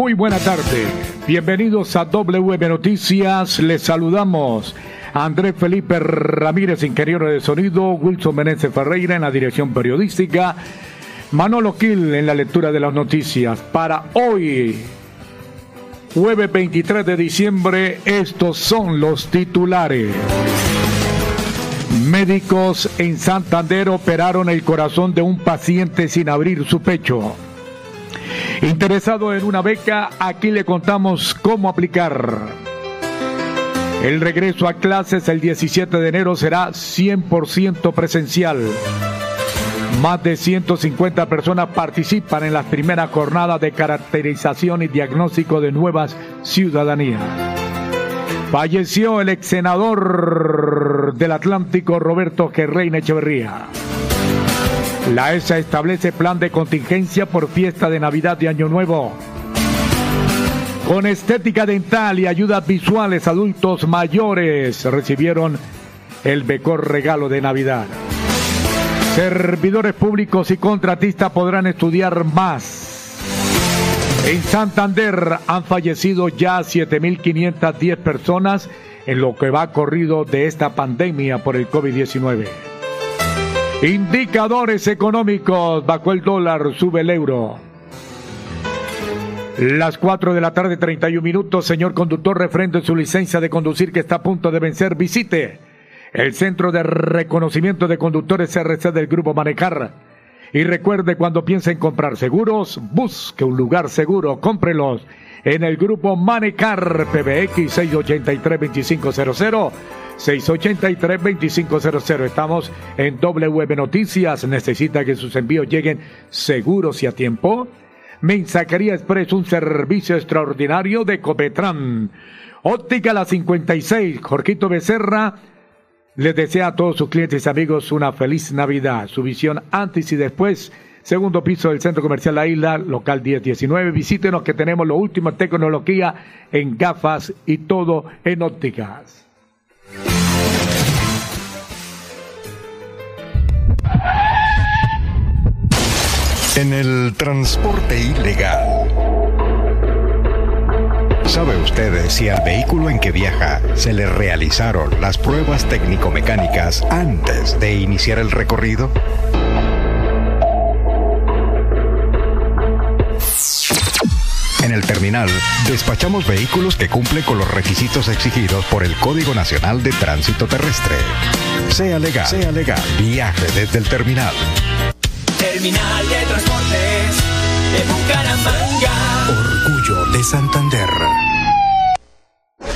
Muy buena tarde. Bienvenidos a WM Noticias. Les saludamos. Andrés Felipe Ramírez, ingeniero de sonido, Wilson Meneses Ferreira en la dirección periodística, Manolo Quil en la lectura de las noticias. Para hoy, jueves 23 de diciembre, estos son los titulares. Médicos en Santander operaron el corazón de un paciente sin abrir su pecho. Interesado en una beca, aquí le contamos cómo aplicar. El regreso a clases el 17 de enero será 100% presencial. Más de 150 personas participan en las primeras jornadas de caracterización y diagnóstico de nuevas ciudadanías. Falleció el ex senador del Atlántico Roberto Gerrein Echeverría. La ESA establece plan de contingencia por fiesta de Navidad y Año Nuevo. Con estética dental y ayudas visuales, adultos mayores recibieron el mejor regalo de Navidad. Servidores públicos y contratistas podrán estudiar más. En Santander han fallecido ya 7.510 personas en lo que va corrido de esta pandemia por el COVID-19. Indicadores económicos, bajo el dólar, sube el euro. Las 4 de la tarde, 31 minutos. Señor conductor, refrendo su licencia de conducir que está a punto de vencer. Visite el Centro de Reconocimiento de Conductores CRC del Grupo Manejar. Y recuerde, cuando piense en comprar seguros, busque un lugar seguro. Cómprelos en el Grupo Manecar PBX 683-2500. 683-2500. Estamos en WM Noticias. Necesita que sus envíos lleguen seguros y a tiempo. Mensajería Express, un servicio extraordinario de Copetran. Óptica La 56, Jorquito Becerra. Les desea a todos sus clientes y amigos una feliz Navidad. Su visión antes y después. Segundo piso del Centro Comercial La Isla, local 1019. Visítenos que tenemos lo último en tecnología en gafas y todo en ópticas. En el transporte ilegal. ¿Sabe usted si al vehículo en que viaja se le realizaron las pruebas técnico-mecánicas antes de iniciar el recorrido? En el terminal, despachamos vehículos que cumplen con los requisitos exigidos por el Código Nacional de Tránsito Terrestre. Sea legal, sea legal, viaje desde el terminal. Terminal de Transportes de Bucaramanga. Orgullo de Santander.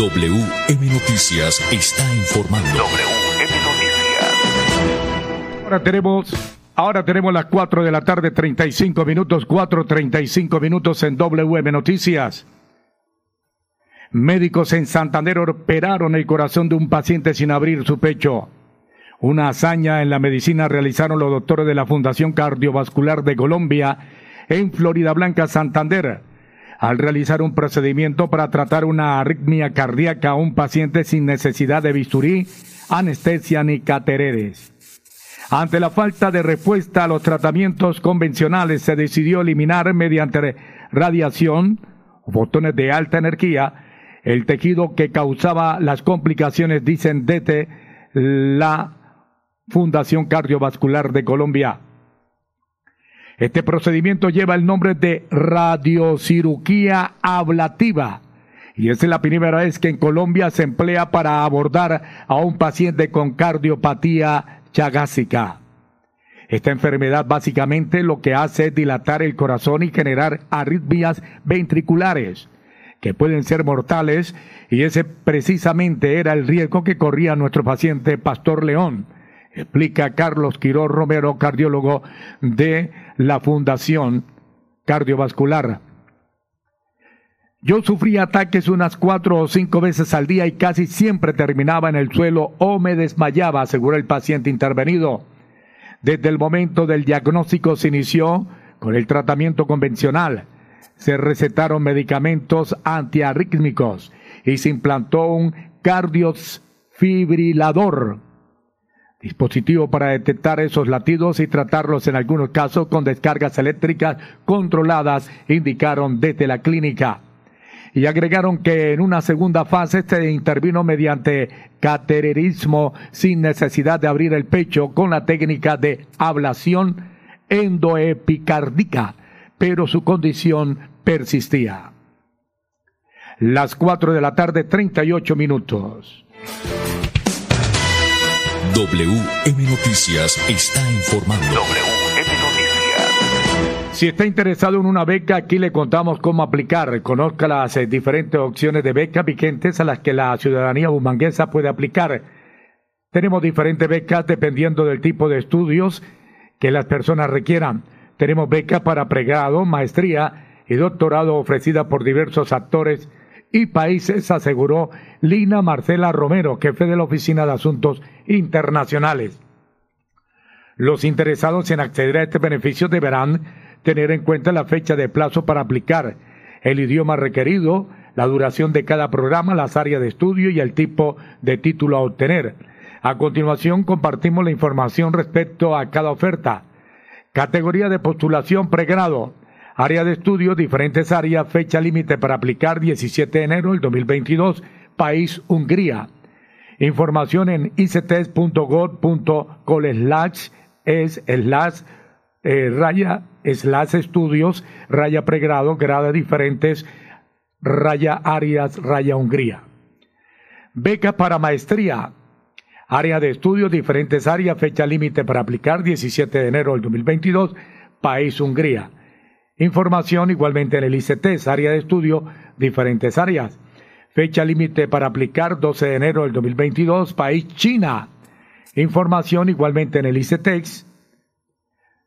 WM Noticias está informando. WM Noticias. Ahora tenemos, ahora tenemos las 4 de la tarde, 35 minutos, 4.35 minutos en WM Noticias. Médicos en Santander operaron el corazón de un paciente sin abrir su pecho. Una hazaña en la medicina realizaron los doctores de la Fundación Cardiovascular de Colombia en Florida Blanca, Santander al realizar un procedimiento para tratar una arritmia cardíaca a un paciente sin necesidad de bisturí, anestesia ni catereres. Ante la falta de respuesta a los tratamientos convencionales, se decidió eliminar mediante radiación, botones de alta energía, el tejido que causaba las complicaciones, dicen desde la Fundación Cardiovascular de Colombia. Este procedimiento lleva el nombre de radiocirugía ablativa y es la primera vez que en Colombia se emplea para abordar a un paciente con cardiopatía chagásica. Esta enfermedad básicamente lo que hace es dilatar el corazón y generar arritmias ventriculares que pueden ser mortales y ese precisamente era el riesgo que corría nuestro paciente Pastor León explica Carlos Quiró Romero, cardiólogo de la Fundación Cardiovascular. Yo sufría ataques unas cuatro o cinco veces al día y casi siempre terminaba en el suelo o me desmayaba, aseguró el paciente intervenido. Desde el momento del diagnóstico se inició con el tratamiento convencional. Se recetaron medicamentos antiarrítmicos y se implantó un cardiosfibrilador dispositivo para detectar esos latidos y tratarlos en algunos casos con descargas eléctricas controladas, indicaron desde la clínica. Y agregaron que en una segunda fase se intervino mediante cateterismo sin necesidad de abrir el pecho con la técnica de ablación endoepicárdica, pero su condición persistía. Las cuatro de la tarde, 38 minutos. WM Noticias está informando. WM Noticias. Si está interesado en una beca, aquí le contamos cómo aplicar. Conozca las eh, diferentes opciones de beca vigentes a las que la ciudadanía bumanguesa puede aplicar. Tenemos diferentes becas dependiendo del tipo de estudios que las personas requieran. Tenemos beca para pregrado, maestría y doctorado ofrecida por diversos actores y países, aseguró Lina Marcela Romero, jefe de la Oficina de Asuntos Internacionales. Los interesados en acceder a este beneficio deberán tener en cuenta la fecha de plazo para aplicar, el idioma requerido, la duración de cada programa, las áreas de estudio y el tipo de título a obtener. A continuación compartimos la información respecto a cada oferta. Categoría de postulación pregrado. Área de estudio, diferentes áreas, fecha límite para aplicar 17 de enero del 2022, país Hungría. Información en icetes.gov.col slash es slash eh, raya slash estudios raya pregrado grada diferentes raya áreas raya Hungría. Beca para maestría. Área de estudio, diferentes áreas, fecha límite para aplicar 17 de enero del 2022, país Hungría. Información igualmente en el ICTES, área de estudio, diferentes áreas. Fecha límite para aplicar 12 de enero del 2022, país China. Información igualmente en el ICTEX.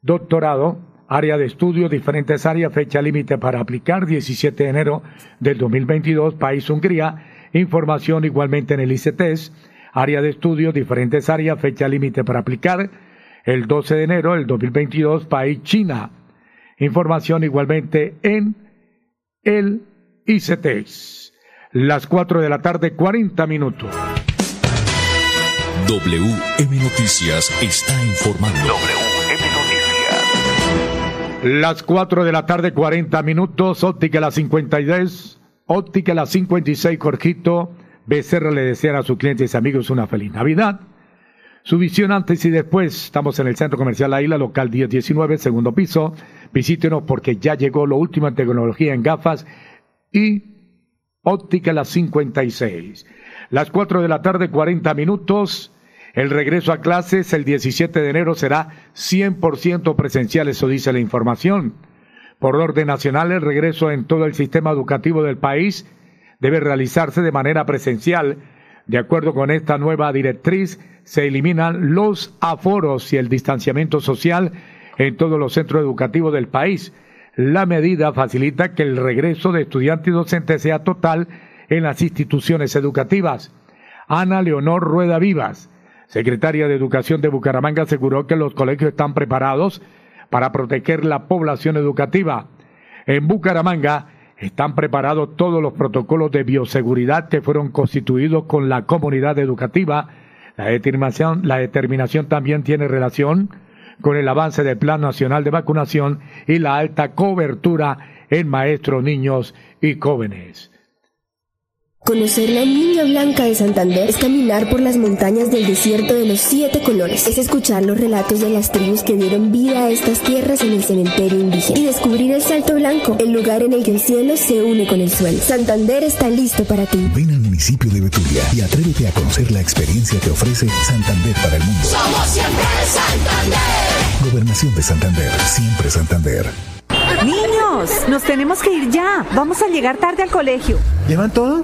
Doctorado, Área de estudio, diferentes áreas, fecha límite para aplicar, 17 de enero del 2022, país Hungría. Información igualmente en el ICTES. Área de estudio, diferentes áreas, fecha límite para aplicar, el 12 de enero del 2022, país China. Información igualmente en el ICTES. Las 4 de la tarde, 40 minutos. WM Noticias está informando. Las 4 de la tarde, 40 minutos, óptica la 52, óptica la 56, Jorgito Becerra le desea a sus clientes y amigos una feliz Navidad. Su visión antes y después, estamos en el Centro Comercial La Isla, local 1019, segundo piso. Visítenos porque ya llegó lo último en tecnología en gafas y óptica la 56. Las 4 de la tarde, 40 minutos. El regreso a clases el 17 de enero será 100% presencial, eso dice la información. Por orden nacional, el regreso en todo el sistema educativo del país debe realizarse de manera presencial. De acuerdo con esta nueva directriz, se eliminan los aforos y el distanciamiento social en todos los centros educativos del país. La medida facilita que el regreso de estudiantes y docentes sea total en las instituciones educativas. Ana Leonor Rueda Vivas, secretaria de Educación de Bucaramanga, aseguró que los colegios están preparados para proteger la población educativa. En Bucaramanga están preparados todos los protocolos de bioseguridad que fueron constituidos con la comunidad educativa. La determinación, la determinación también tiene relación con el avance del Plan Nacional de Vacunación y la alta cobertura en maestros, niños y jóvenes. Conocer la Niña Blanca de Santander es caminar por las montañas del desierto de los siete colores. Es escuchar los relatos de las tribus que dieron vida a estas tierras en el cementerio indígena. Y descubrir el Salto Blanco, el lugar en el que el cielo se une con el suelo. Santander está listo para ti. Ven al municipio de Betulia y atrévete a conocer la experiencia que ofrece Santander para el mundo. Somos siempre Santander. Gobernación de Santander, siempre Santander. Niños, nos tenemos que ir ya. Vamos a llegar tarde al colegio. ¿Llevan todo?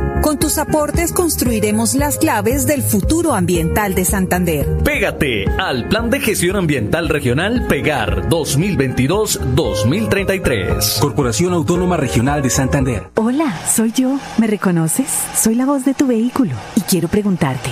Con tus aportes construiremos las claves del futuro ambiental de Santander. Pégate al Plan de Gestión Ambiental Regional Pegar 2022-2033. Corporación Autónoma Regional de Santander. Hola, soy yo. ¿Me reconoces? Soy la voz de tu vehículo y quiero preguntarte,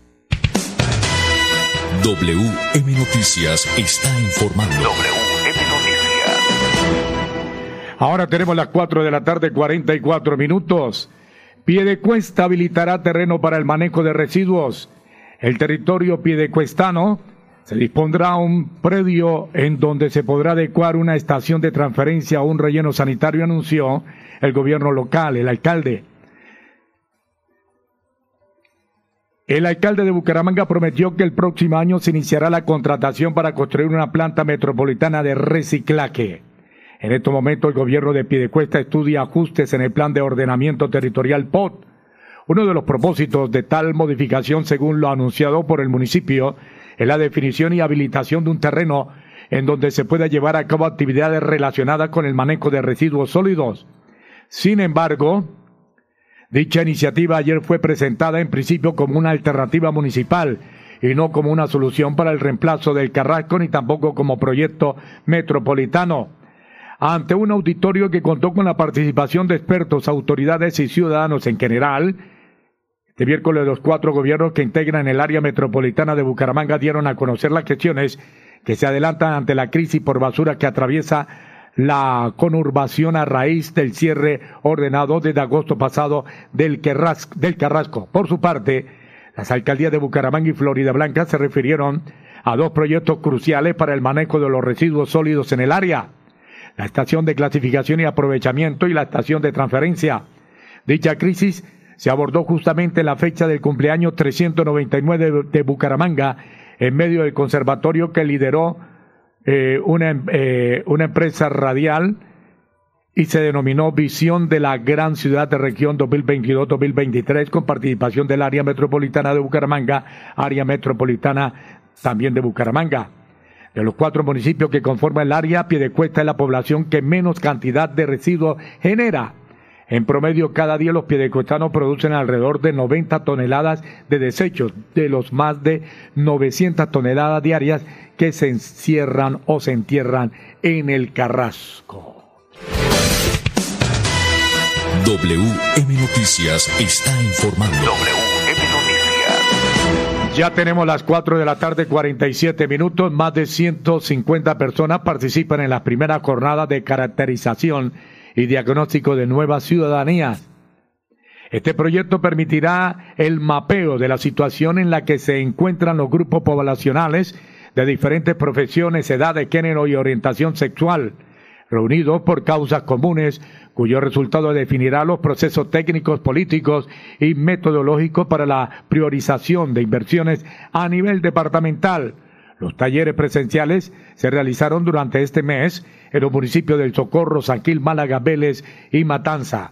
WM Noticias está informando. Ahora tenemos las 4 de la tarde, 44 minutos. Piedecuesta habilitará terreno para el manejo de residuos. El territorio piedecuestano se dispondrá un predio en donde se podrá adecuar una estación de transferencia a un relleno sanitario, anunció el gobierno local, el alcalde. El alcalde de Bucaramanga prometió que el próximo año se iniciará la contratación para construir una planta metropolitana de reciclaje. En este momento el gobierno de Piedecuesta estudia ajustes en el plan de ordenamiento territorial POT. Uno de los propósitos de tal modificación, según lo anunciado por el municipio, es la definición y habilitación de un terreno en donde se pueda llevar a cabo actividades relacionadas con el manejo de residuos sólidos. Sin embargo, Dicha iniciativa ayer fue presentada en principio como una alternativa municipal y no como una solución para el reemplazo del Carrasco ni tampoco como proyecto metropolitano. Ante un auditorio que contó con la participación de expertos, autoridades y ciudadanos en general, este miércoles los cuatro gobiernos que integran el área metropolitana de Bucaramanga dieron a conocer las gestiones que se adelantan ante la crisis por basura que atraviesa la conurbación a raíz del cierre ordenado desde agosto pasado del, Carrasco. Por su parte, las alcaldías de Bucaramanga y Florida Blanca se refirieron a dos proyectos cruciales para el manejo de los residuos sólidos en el área. La estación de clasificación y aprovechamiento y la estación de transferencia. Dicha crisis se abordó justamente en la fecha del cumpleaños 399 de Bucaramanga en medio del conservatorio que lideró eh, una, eh, una empresa radial y se denominó Visión de la Gran Ciudad de Región 2022-2023 con participación del área metropolitana de Bucaramanga, área metropolitana también de Bucaramanga. De los cuatro municipios que conforman el área, Piedecuesta es la población que menos cantidad de residuos genera en promedio, cada día los piedecuestanos producen alrededor de 90 toneladas de desechos, de los más de 900 toneladas diarias que se encierran o se entierran en el Carrasco. WM Noticias está informando. WM Noticias. Ya tenemos las 4 de la tarde, 47 minutos. Más de 150 personas participan en las primeras jornadas de caracterización y diagnóstico de nuevas ciudadanías. Este proyecto permitirá el mapeo de la situación en la que se encuentran los grupos poblacionales de diferentes profesiones, edades, género y orientación sexual, reunidos por causas comunes, cuyo resultado definirá los procesos técnicos, políticos y metodológicos para la priorización de inversiones a nivel departamental los talleres presenciales se realizaron durante este mes en los municipios del Socorro, Sanquil, Málaga, Vélez y Matanza.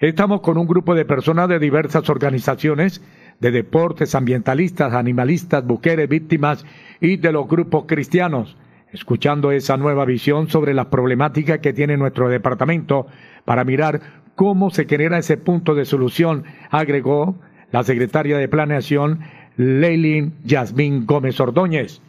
Estamos con un grupo de personas de diversas organizaciones, de deportes, ambientalistas, animalistas, mujeres, víctimas y de los grupos cristianos, escuchando esa nueva visión sobre las problemáticas que tiene nuestro departamento para mirar cómo se genera ese punto de solución, agregó la secretaria de Planeación, Leilin Yasmín Gómez Ordóñez.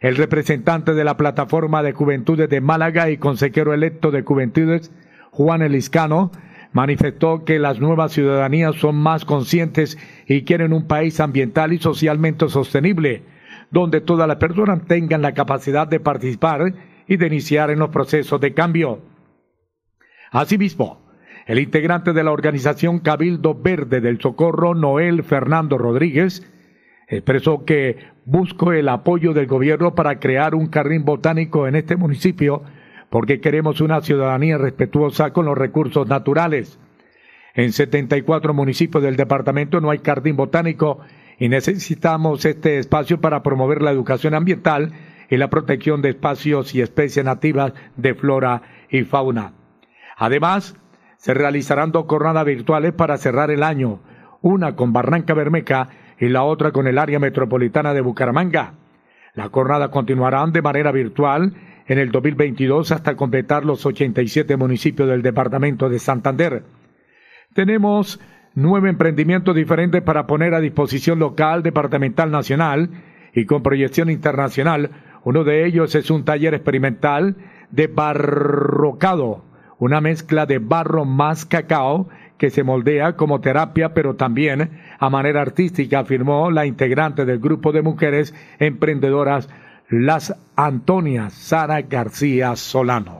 El representante de la Plataforma de Juventudes de Málaga y consejero electo de Juventudes, Juan Eliscano, manifestó que las nuevas ciudadanías son más conscientes y quieren un país ambiental y socialmente sostenible, donde todas las personas tengan la capacidad de participar y de iniciar en los procesos de cambio. Asimismo, el integrante de la organización Cabildo Verde del Socorro, Noel Fernando Rodríguez, expresó que busco el apoyo del gobierno para crear un jardín botánico en este municipio porque queremos una ciudadanía respetuosa con los recursos naturales. En 74 municipios del departamento no hay jardín botánico y necesitamos este espacio para promover la educación ambiental y la protección de espacios y especies nativas de flora y fauna. Además, se realizarán dos jornadas virtuales para cerrar el año, una con Barranca Bermeja y la otra con el área metropolitana de Bucaramanga. La jornada continuarán de manera virtual en el 2022 hasta completar los 87 municipios del departamento de Santander. Tenemos nueve emprendimientos diferentes para poner a disposición local, departamental, nacional y con proyección internacional. Uno de ellos es un taller experimental de barrocado, una mezcla de barro más cacao que se moldea como terapia, pero también a manera artística, afirmó la integrante del grupo de mujeres emprendedoras, las Antonias Sara García Solano.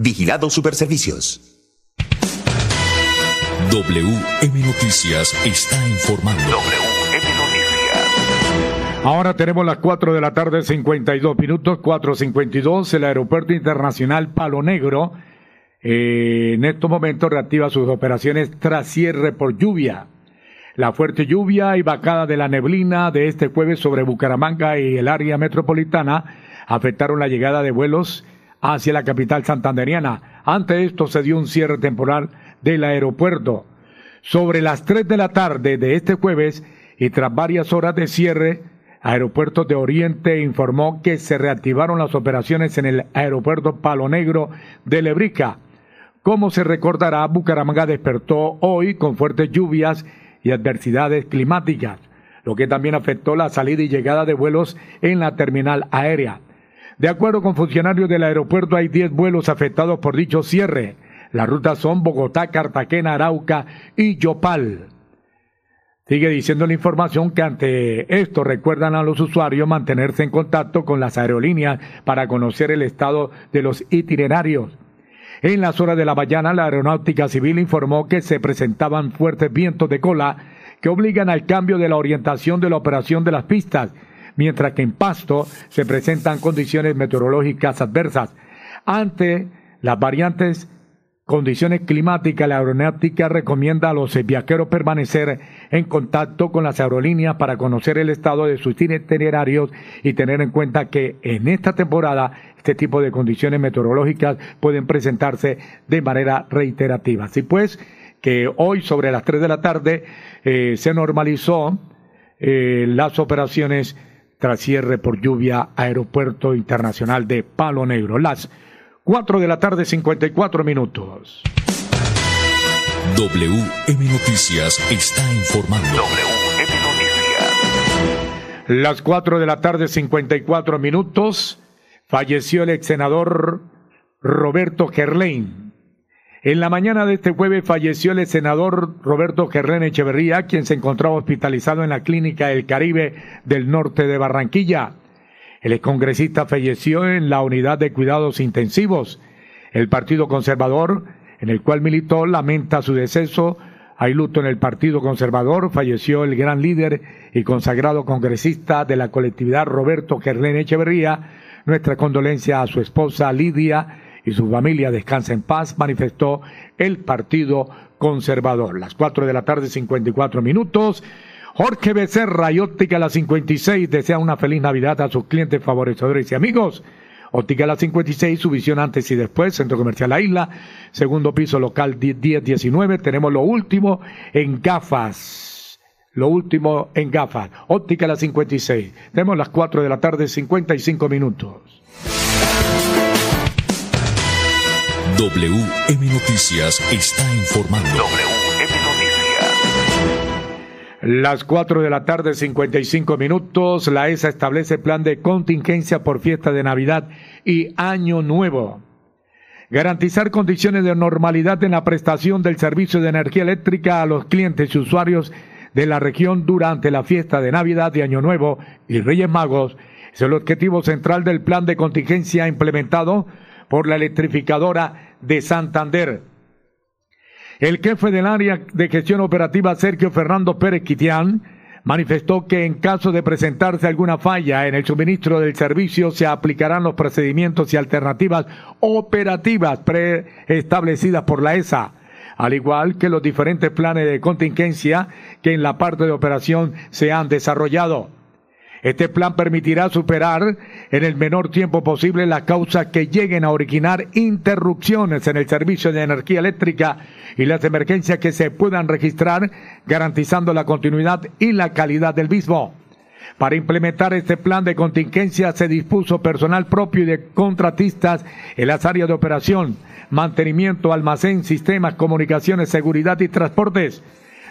Vigilado Superservicios. WM Noticias está informando. Ahora tenemos las 4 de la tarde, 52 minutos, 4.52. El Aeropuerto Internacional Palo Negro eh, en estos momentos reactiva sus operaciones tras cierre por lluvia. La fuerte lluvia y vacada de la neblina de este jueves sobre Bucaramanga y el área metropolitana afectaron la llegada de vuelos hacia la capital santanderiana. Ante esto se dio un cierre temporal del aeropuerto. Sobre las 3 de la tarde de este jueves y tras varias horas de cierre, Aeropuertos de Oriente informó que se reactivaron las operaciones en el aeropuerto Palo Negro de Lebrica. Como se recordará, Bucaramanga despertó hoy con fuertes lluvias y adversidades climáticas, lo que también afectó la salida y llegada de vuelos en la terminal aérea. De acuerdo con funcionarios del aeropuerto, hay 10 vuelos afectados por dicho cierre. Las rutas son Bogotá, Cartagena, Arauca y Yopal. Sigue diciendo la información que ante esto recuerdan a los usuarios mantenerse en contacto con las aerolíneas para conocer el estado de los itinerarios. En las horas de la mañana, la Aeronáutica Civil informó que se presentaban fuertes vientos de cola que obligan al cambio de la orientación de la operación de las pistas, mientras que en Pasto se presentan condiciones meteorológicas adversas. Ante las variantes condiciones climáticas, la aeronáutica recomienda a los viajeros permanecer en contacto con las aerolíneas para conocer el estado de sus itinerarios y tener en cuenta que en esta temporada este tipo de condiciones meteorológicas pueden presentarse de manera reiterativa. Así pues, que hoy sobre las 3 de la tarde eh, se normalizó eh, las operaciones tras cierre por lluvia Aeropuerto Internacional de Palo Negro. Las 4 de la tarde, 54 minutos. WM Noticias está informando. WM Noticias. Las 4 de la tarde, 54 minutos. Falleció el ex senador Roberto Gerlain. En la mañana de este jueves falleció el senador Roberto Gerlain Echeverría, quien se encontraba hospitalizado en la Clínica del Caribe del norte de Barranquilla. El excongresista falleció en la unidad de cuidados intensivos. El Partido Conservador en el cual militó, lamenta su deceso. Hay luto en el Partido Conservador. Falleció el gran líder y consagrado congresista de la colectividad Roberto Gerlén Echeverría. Nuestra condolencia a su esposa Lidia y su familia descansa en paz, manifestó el Partido Conservador. Las cuatro de la tarde, 54 minutos. Jorge Becerra y Óptica La 56 desea una feliz Navidad a sus clientes, favorecedores y amigos. Óptica La 56, su visión antes y después, Centro Comercial La Isla, segundo piso local 1019. Tenemos lo último en gafas. Lo último en gafas. Óptica La 56. Tenemos las 4 de la tarde, 55 minutos. WM Noticias está informando. WM Noticias. Las 4 de la tarde, 55 minutos. La ESA establece plan de contingencia por fiesta de Navidad y Año Nuevo. Garantizar condiciones de normalidad en la prestación del servicio de energía eléctrica a los clientes y usuarios de la región durante la fiesta de Navidad de Año Nuevo y Reyes Magos es el objetivo central del plan de contingencia implementado por la electrificadora de Santander. El jefe del área de gestión operativa, Sergio Fernando Pérez Quitián, manifestó que en caso de presentarse alguna falla en el suministro del servicio se aplicarán los procedimientos y alternativas operativas preestablecidas por la ESA, al igual que los diferentes planes de contingencia que en la parte de operación se han desarrollado. Este plan permitirá superar en el menor tiempo posible las causas que lleguen a originar interrupciones en el servicio de energía eléctrica y las emergencias que se puedan registrar, garantizando la continuidad y la calidad del mismo. Para implementar este plan de contingencia se dispuso personal propio y de contratistas en las áreas de operación, mantenimiento, almacén, sistemas, comunicaciones, seguridad y transportes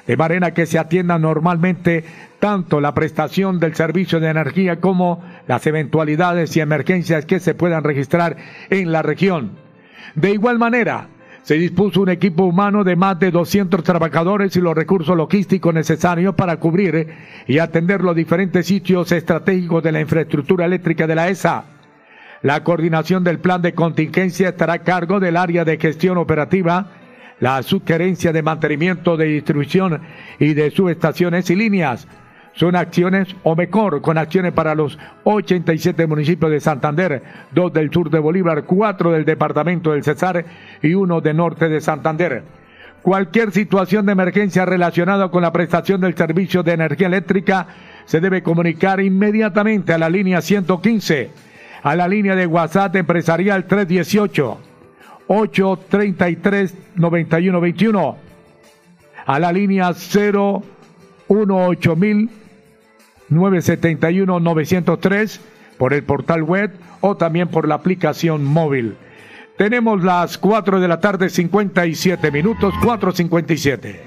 de manera que se atienda normalmente tanto la prestación del servicio de energía como las eventualidades y emergencias que se puedan registrar en la región. De igual manera, se dispuso un equipo humano de más de 200 trabajadores y los recursos logísticos necesarios para cubrir y atender los diferentes sitios estratégicos de la infraestructura eléctrica de la ESA. La coordinación del plan de contingencia estará a cargo del área de gestión operativa la sugerencia de mantenimiento de distribución y de subestaciones y líneas. Son acciones, o mejor, con acciones para los 87 municipios de Santander, dos del sur de Bolívar, cuatro del departamento del Cesar y uno de norte de Santander. Cualquier situación de emergencia relacionada con la prestación del servicio de energía eléctrica se debe comunicar inmediatamente a la línea 115, a la línea de WhatsApp empresarial 318 833 9121 a la línea 018 971 903 por el portal web o también por la aplicación móvil. Tenemos las 4 de la tarde 57 minutos 457.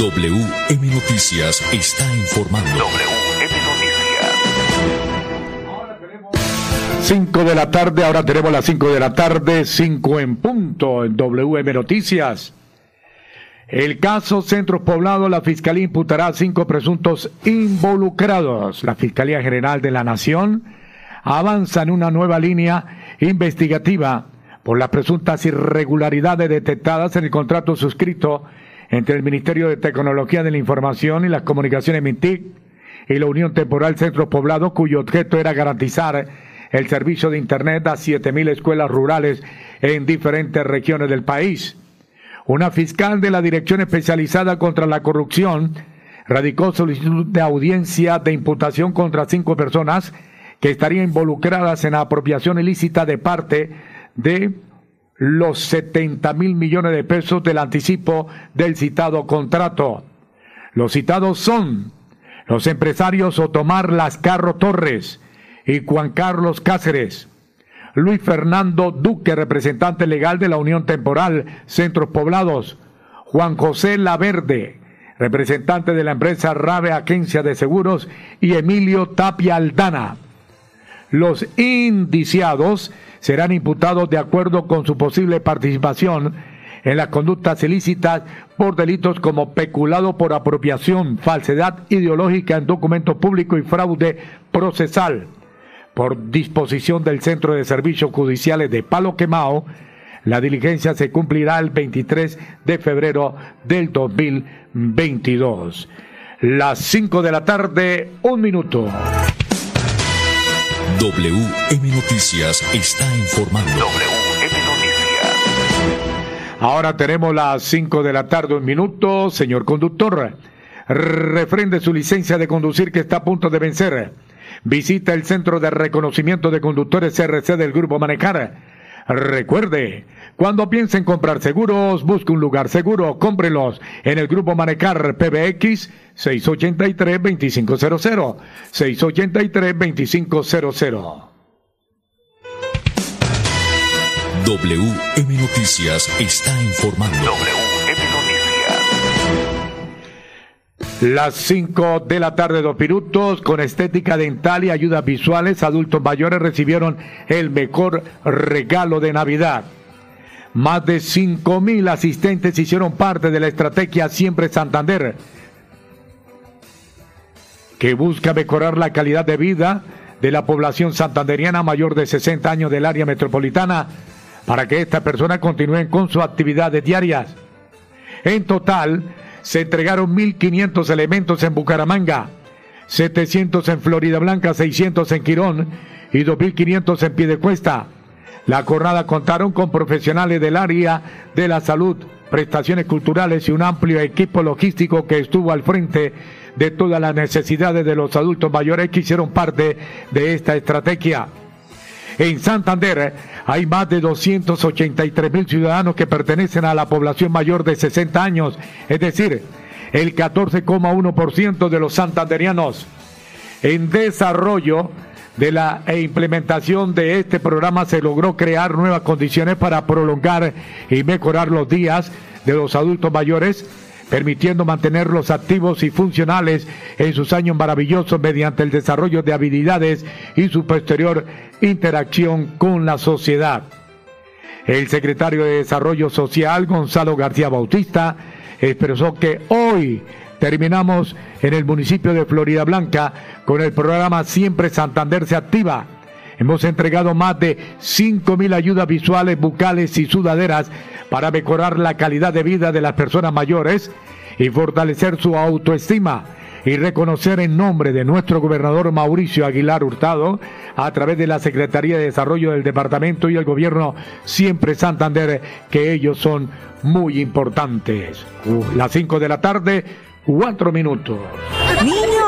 WM Noticias está informando. WM Noticias. 5 de la tarde, ahora tenemos las 5 de la tarde, 5 en punto en WM Noticias. El caso Centros Poblados, la Fiscalía imputará a cinco presuntos involucrados. La Fiscalía General de la Nación avanza en una nueva línea investigativa por las presuntas irregularidades detectadas en el contrato suscrito entre el Ministerio de Tecnología de la Información y las Comunicaciones MINTIC y la Unión Temporal Centros Poblados, cuyo objeto era garantizar el servicio de Internet a 7.000 escuelas rurales en diferentes regiones del país. Una fiscal de la Dirección Especializada contra la Corrupción radicó solicitud de audiencia de imputación contra cinco personas que estarían involucradas en la apropiación ilícita de parte de los 70 mil millones de pesos del anticipo del citado contrato. Los citados son los empresarios Otomar Lascarro Torres y Juan Carlos Cáceres, Luis Fernando Duque, representante legal de la Unión Temporal Centros Poblados, Juan José Laverde, representante de la empresa Rave Agencia de Seguros, y Emilio Tapia Aldana. Los indiciados serán imputados de acuerdo con su posible participación en las conductas ilícitas por delitos como peculado por apropiación, falsedad ideológica en documentos públicos y fraude procesal. Por disposición del Centro de Servicios Judiciales de Palo Quemao, la diligencia se cumplirá el 23 de febrero del 2022. Las 5 de la tarde, un minuto. WM Noticias está informando. WM Noticias. Ahora tenemos las 5 de la tarde, un minuto. Señor conductor, refrende su licencia de conducir que está a punto de vencer. Visita el Centro de Reconocimiento de Conductores CRC del Grupo Manejar. Recuerde, cuando piense en comprar seguros, busque un lugar seguro, cómprelos en el Grupo Manecar PBX 683-2500. 683-2500. WM Noticias está informando. WM Noticias. Las 5 de la tarde, dos minutos, con estética dental y ayudas visuales, adultos mayores recibieron el mejor regalo de Navidad. Más de 5 mil asistentes hicieron parte de la estrategia Siempre Santander que busca mejorar la calidad de vida de la población santanderiana mayor de 60 años del área metropolitana para que estas personas continúen con sus actividades diarias. En total, se entregaron 1.500 elementos en Bucaramanga, 700 en Florida Blanca, 600 en Quirón y 2.500 en Piedecuesta. La jornada contaron con profesionales del área de la salud, prestaciones culturales y un amplio equipo logístico que estuvo al frente de todas las necesidades de los adultos mayores que hicieron parte de esta estrategia. En Santander hay más de 283 mil ciudadanos que pertenecen a la población mayor de 60 años, es decir, el 14,1% de los santanderianos. En desarrollo de la e implementación de este programa se logró crear nuevas condiciones para prolongar y mejorar los días de los adultos mayores permitiendo mantenerlos activos y funcionales en sus años maravillosos mediante el desarrollo de habilidades y su posterior interacción con la sociedad. El secretario de Desarrollo Social, Gonzalo García Bautista, expresó que hoy terminamos en el municipio de Florida Blanca con el programa Siempre Santander se activa Hemos entregado más de 5.000 ayudas visuales, bucales y sudaderas para mejorar la calidad de vida de las personas mayores y fortalecer su autoestima y reconocer en nombre de nuestro gobernador Mauricio Aguilar Hurtado, a través de la Secretaría de Desarrollo del Departamento y el Gobierno Siempre Santander, que ellos son muy importantes. las 5 de la tarde, cuatro minutos. Niño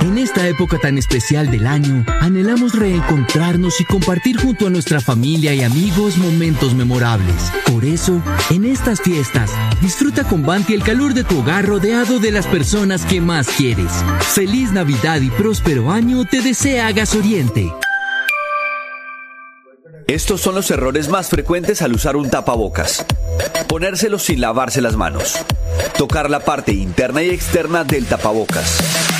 En esta época tan especial del año, anhelamos reencontrarnos y compartir junto a nuestra familia y amigos momentos memorables. Por eso, en estas fiestas, disfruta con Banti el calor de tu hogar rodeado de las personas que más quieres. Feliz Navidad y próspero año te desea Gas Oriente. Estos son los errores más frecuentes al usar un tapabocas. Ponérselo sin lavarse las manos. Tocar la parte interna y externa del tapabocas.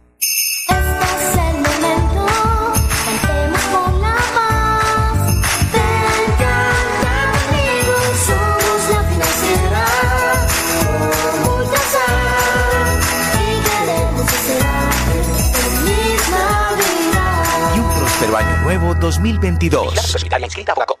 Nuevo 2022.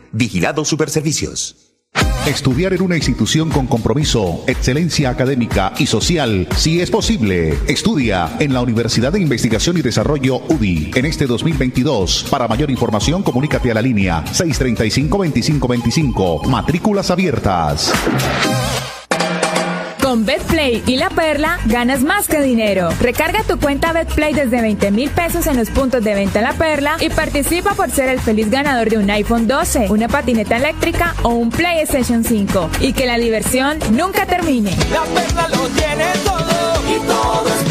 Vigilado Superservicios. Estudiar en una institución con compromiso, excelencia académica y social, si es posible. Estudia en la Universidad de Investigación y Desarrollo UDI en este 2022. Para mayor información, comunícate a la línea 635-2525. Matrículas abiertas. Con BetPlay y La Perla ganas más que dinero. Recarga tu cuenta BetPlay desde 20 mil pesos en los puntos de venta La Perla y participa por ser el feliz ganador de un iPhone 12, una patineta eléctrica o un PlayStation 5. Y que la diversión nunca termine. La perla lo tiene todo y todo es.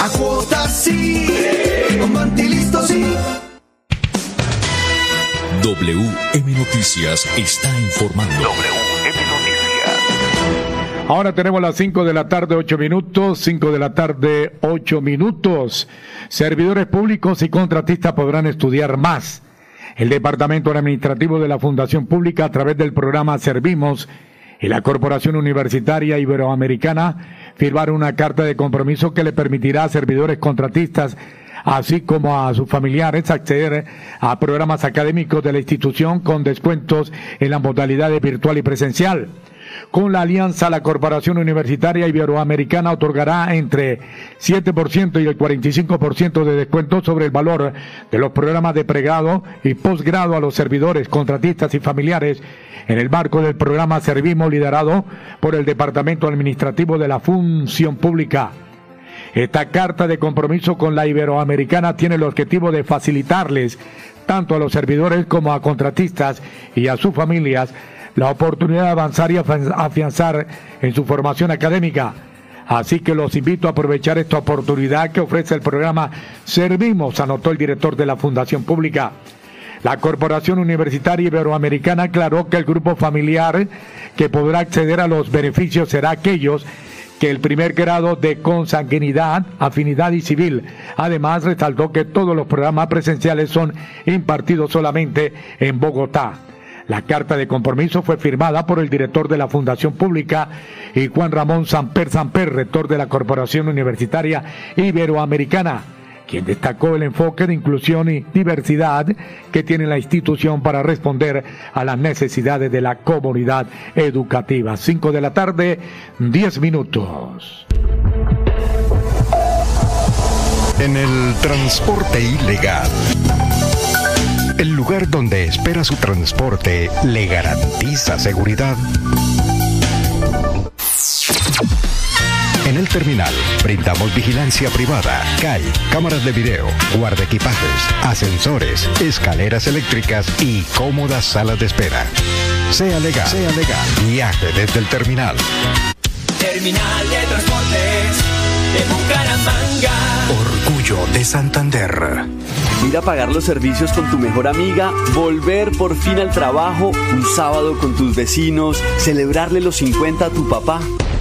A cuotas sí, con sí. WM Noticias está informando. Ahora tenemos las 5 de la tarde, 8 minutos, 5 de la tarde, 8 minutos. Servidores públicos y contratistas podrán estudiar más. El Departamento Administrativo de la Fundación Pública, a través del programa Servimos y la Corporación Universitaria Iberoamericana, firmaron una carta de compromiso que le permitirá a servidores contratistas así como a sus familiares acceder a programas académicos de la institución con descuentos en las modalidades virtual y presencial. Con la alianza, la Corporación Universitaria Iberoamericana otorgará entre 7% y el 45% de descuento sobre el valor de los programas de pregrado y posgrado a los servidores, contratistas y familiares en el marco del programa Servimos liderado por el Departamento Administrativo de la Función Pública. Esta carta de compromiso con la Iberoamericana tiene el objetivo de facilitarles tanto a los servidores como a contratistas y a sus familias la oportunidad de avanzar y afianzar en su formación académica. Así que los invito a aprovechar esta oportunidad que ofrece el programa Servimos, anotó el director de la Fundación Pública. La Corporación Universitaria Iberoamericana aclaró que el grupo familiar que podrá acceder a los beneficios será aquellos que el primer grado de consanguinidad, afinidad y civil. Además, resaltó que todos los programas presenciales son impartidos solamente en Bogotá. La carta de compromiso fue firmada por el director de la Fundación Pública y Juan Ramón Samper Samper, rector de la Corporación Universitaria Iberoamericana, quien destacó el enfoque de inclusión y diversidad que tiene la institución para responder a las necesidades de la comunidad educativa. 5 de la tarde, 10 minutos. En el transporte ilegal el lugar donde espera su transporte le garantiza seguridad. En el terminal brindamos vigilancia privada, CAI, cámaras de video, guarda equipajes, ascensores, escaleras eléctricas y cómodas salas de espera. Sea legal, sea legal. Viaje desde el terminal. Terminal de Transportes de Bucaramanga. Orgullo de Santander. Ir a pagar los servicios con tu mejor amiga, volver por fin al trabajo, un sábado con tus vecinos, celebrarle los 50 a tu papá.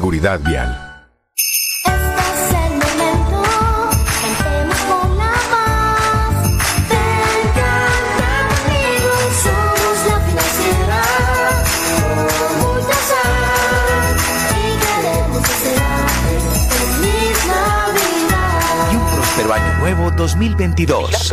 Vial. Y un próspero año nuevo 2022.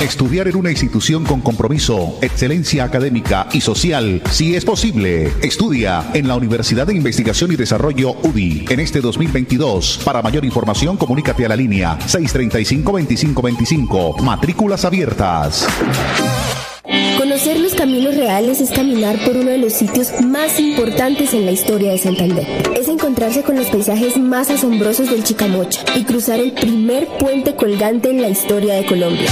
Estudiar en una institución con compromiso, excelencia académica y social, si es posible. Estudia en la Universidad de Investigación y Desarrollo UDI en este 2022. Para mayor información, comunícate a la línea 635-2525. Matrículas abiertas. Conocer los caminos reales es caminar por uno de los sitios más importantes en la historia de Santander. Es encontrarse con los paisajes más asombrosos del Chicamocha y cruzar el primer puente colgante en la historia de Colombia.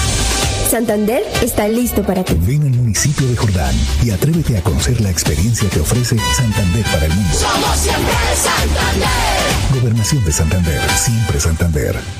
Santander está listo para ti. Ven al municipio de Jordán y atrévete a conocer la experiencia que ofrece Santander para el mundo. Somos siempre Santander. Gobernación de Santander, siempre Santander.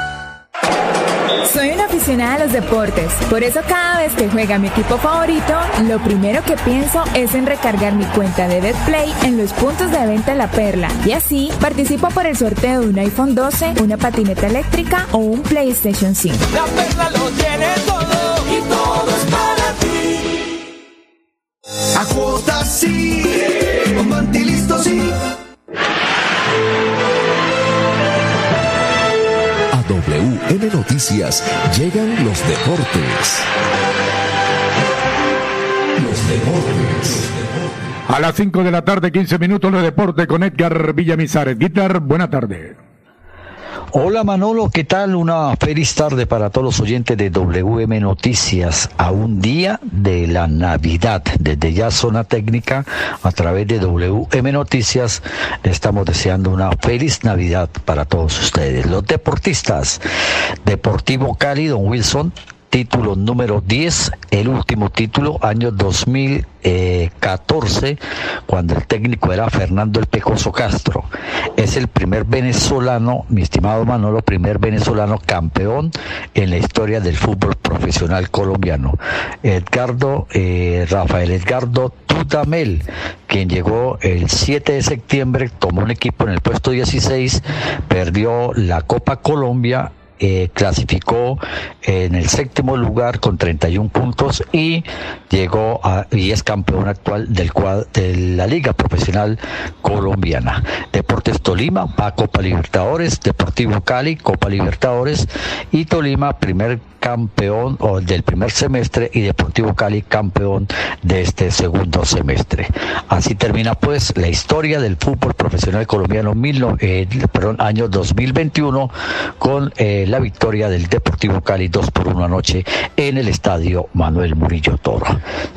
Soy una aficionada a los deportes, por eso cada vez que juega mi equipo favorito, lo primero que pienso es en recargar mi cuenta de BetPlay en los puntos de venta La Perla. Y así participo por el sorteo de un iPhone 12, una patineta eléctrica o un PlayStation 5. La perla lo tiene todo y todo es para ti. A cuotas sí, con sí. WM Noticias llegan los deportes. Los deportes. A las 5 de la tarde, 15 minutos de deporte con Edgar Villamizar. Guitar, buena tarde. Hola Manolo, ¿qué tal? Una feliz tarde para todos los oyentes de WM Noticias a un día de la Navidad. Desde ya Zona Técnica, a través de WM Noticias, estamos deseando una feliz Navidad para todos ustedes. Los deportistas, Deportivo Cali, Don Wilson, título número 10, el último título, año 2014, cuando el técnico era Fernando El Pecoso Castro. Es el primer venezolano, mi estimado Manolo, primer venezolano campeón en la historia del fútbol profesional colombiano. Edgardo, eh, Rafael Edgardo Tutamel, quien llegó el 7 de septiembre, tomó un equipo en el puesto 16, perdió la Copa Colombia eh, clasificó en el séptimo lugar con 31 puntos y llegó a, y es campeón actual del cuad- de la Liga Profesional Colombiana. Deportes Tolima va a Copa Libertadores, Deportivo Cali, Copa Libertadores y Tolima primer campeón del primer semestre y Deportivo Cali campeón de este segundo semestre. Así termina pues la historia del fútbol profesional colombiano mil eh, año 2021 con eh, la victoria del Deportivo Cali 2 por 1 anoche en el estadio Manuel Murillo Toro.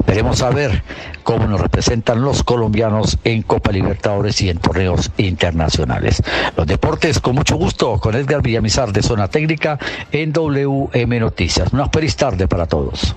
Veremos a ver cómo nos representan los colombianos en Copa Libertadores y en torneos internacionales. Los deportes con mucho gusto con Edgar Villamizar de Zona Técnica en WM Noticias. Feliz tarde para todos.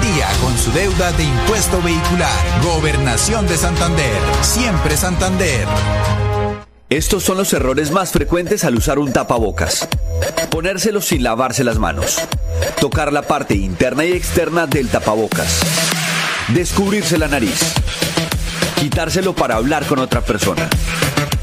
día con su deuda de impuesto vehicular. Gobernación de Santander. Siempre Santander. Estos son los errores más frecuentes al usar un tapabocas. Ponérselo sin lavarse las manos. Tocar la parte interna y externa del tapabocas. Descubrirse la nariz. Quitárselo para hablar con otra persona.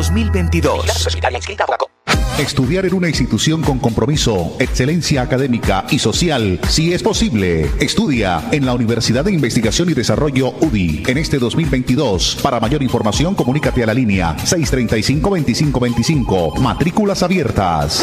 2022. Estudiar en una institución con compromiso, excelencia académica y social, si es posible. Estudia en la Universidad de Investigación y Desarrollo UDI en este 2022. Para mayor información, comunícate a la línea 635-2525. Matrículas abiertas.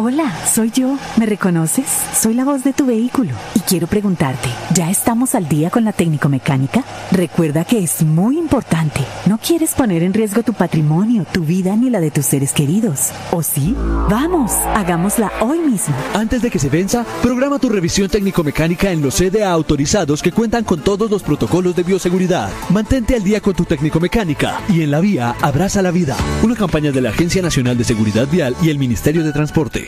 Hola, soy yo. ¿Me reconoces? Soy la voz de tu vehículo y quiero preguntarte, ¿ya estamos al día con la técnico mecánica? Recuerda que es muy importante. No quieres poner en riesgo tu patrimonio, tu vida ni la de tus seres queridos. ¿O sí? Vamos, hagámosla hoy mismo. Antes de que se venza, programa tu revisión técnico-mecánica en los CDA autorizados que cuentan con todos los protocolos de bioseguridad. Mantente al día con tu técnico-mecánica y en la vía abraza la vida. Una campaña de la Agencia Nacional de Seguridad Vial y el Ministerio de Transporte.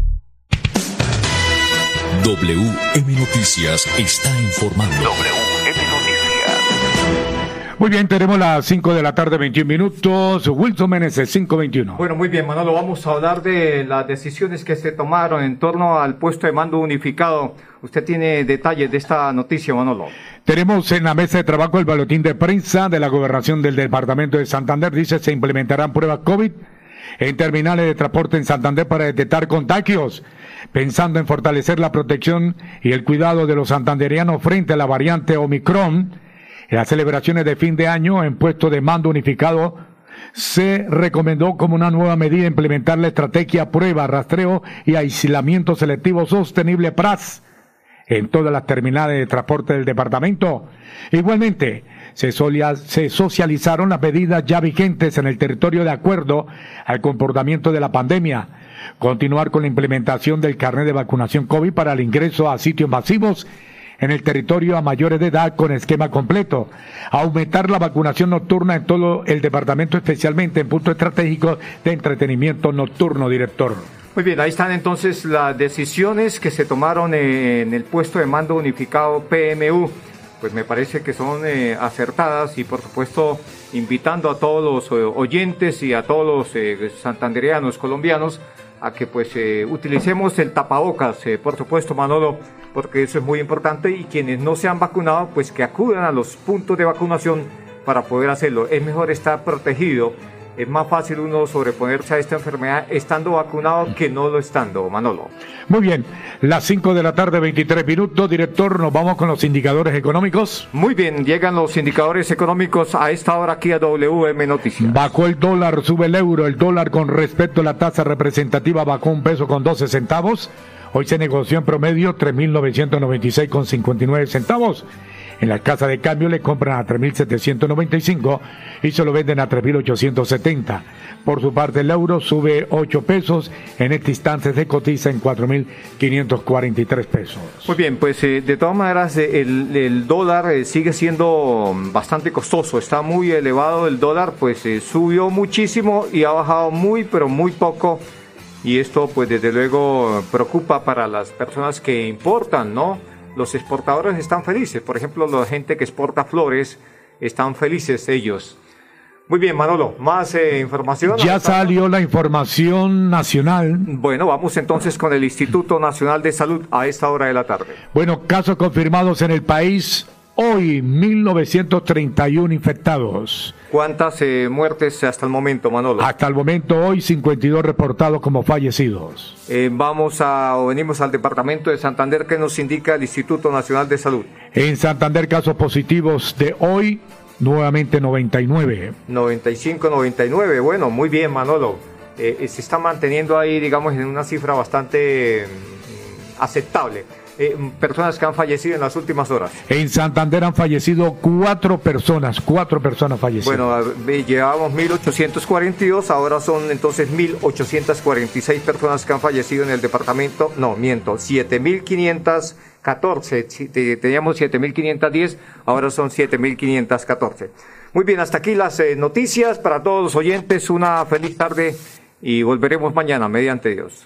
WM Noticias está informando. Muy bien, tenemos las 5 de la tarde, 21 minutos. Wilson Meneses, 521. Bueno, muy bien, Manolo, vamos a hablar de las decisiones que se tomaron en torno al puesto de mando unificado. Usted tiene detalles de esta noticia, Manolo. Tenemos en la mesa de trabajo el balotín de prensa de la gobernación del departamento de Santander. Dice, se implementarán pruebas COVID en terminales de transporte en Santander para detectar contagios, pensando en fortalecer la protección y el cuidado de los santanderianos frente a la variante Omicron. En las celebraciones de fin de año en puesto de mando unificado se recomendó como una nueva medida implementar la estrategia prueba, rastreo y aislamiento selectivo sostenible PRAS en todas las terminales de transporte del departamento. Igualmente, se, socializaron las medidas ya vigentes en el territorio de acuerdo al comportamiento de la pandemia. Continuar con la implementación del carnet de vacunación COVID para el ingreso a sitios masivos en el territorio a mayores de edad con esquema completo. Aumentar la vacunación nocturna en todo el departamento, especialmente en puntos estratégicos de entretenimiento nocturno, director. Muy bien, ahí están entonces las decisiones que se tomaron en el puesto de mando unificado PMU. Pues me parece que son eh, acertadas y por supuesto invitando a todos los eh, oyentes y a todos los eh, santandereanos colombianos a que pues eh, utilicemos el tapabocas, por supuesto Manolo, porque eso es muy importante y quienes no se han vacunado pues que acudan a los puntos de vacunación para poder hacerlo. Es mejor estar protegido, es más fácil uno sobreponerse a esta enfermedad estando vacunado que no lo estando, Manolo. Muy bien, las 5 de la tarde, 23 minutos, director, nos vamos con los indicadores económicos. Muy bien, llegan los indicadores económicos a esta hora aquí a WM Noticias. Bajó el dólar, sube el euro, el dólar con respecto a la tasa representativa bajó un peso con 12 centavos. Hoy se negoció en promedio 3.996 con 59 centavos. En la casa de cambio le compran a 3.795 y se lo venden a 3.870. Por su parte el euro sube 8 pesos. En este instante se cotiza en 4.543 pesos. Muy bien, pues eh, de todas maneras eh, el, dólar eh, sigue siendo bastante costoso, está muy elevado el dólar, pues subió muchísimo y ha bajado muy, pero muy poco. Y esto pues desde luego preocupa para las personas que importan, ¿no? Los exportadores están felices. Por ejemplo, la gente que exporta flores están felices ellos. Muy bien, Manolo, más eh, información. Ya salió la información nacional. Bueno, vamos entonces con el Instituto Nacional de Salud a esta hora de la tarde. Bueno, casos confirmados en el país. Hoy, 1931 infectados. ¿Cuántas eh, muertes hasta el momento, Manolo? Hasta el momento, hoy, 52 reportados como fallecidos. Eh, vamos a, o venimos al departamento de Santander que nos indica el Instituto Nacional de Salud. En Santander, casos positivos de hoy, nuevamente 99. 95, 99. Bueno, muy bien, Manolo. Eh, se está manteniendo ahí, digamos, en una cifra bastante mm, aceptable. Eh, personas que han fallecido en las últimas horas. En Santander han fallecido cuatro personas, cuatro personas fallecidas. Bueno, llevábamos 1842, ahora son entonces 1846 personas que han fallecido en el departamento. No, miento, 7514. Si te- Teníamos 7510, ahora son 7514. Muy bien, hasta aquí las eh, noticias para todos los oyentes. Una feliz tarde y volveremos mañana, mediante Dios.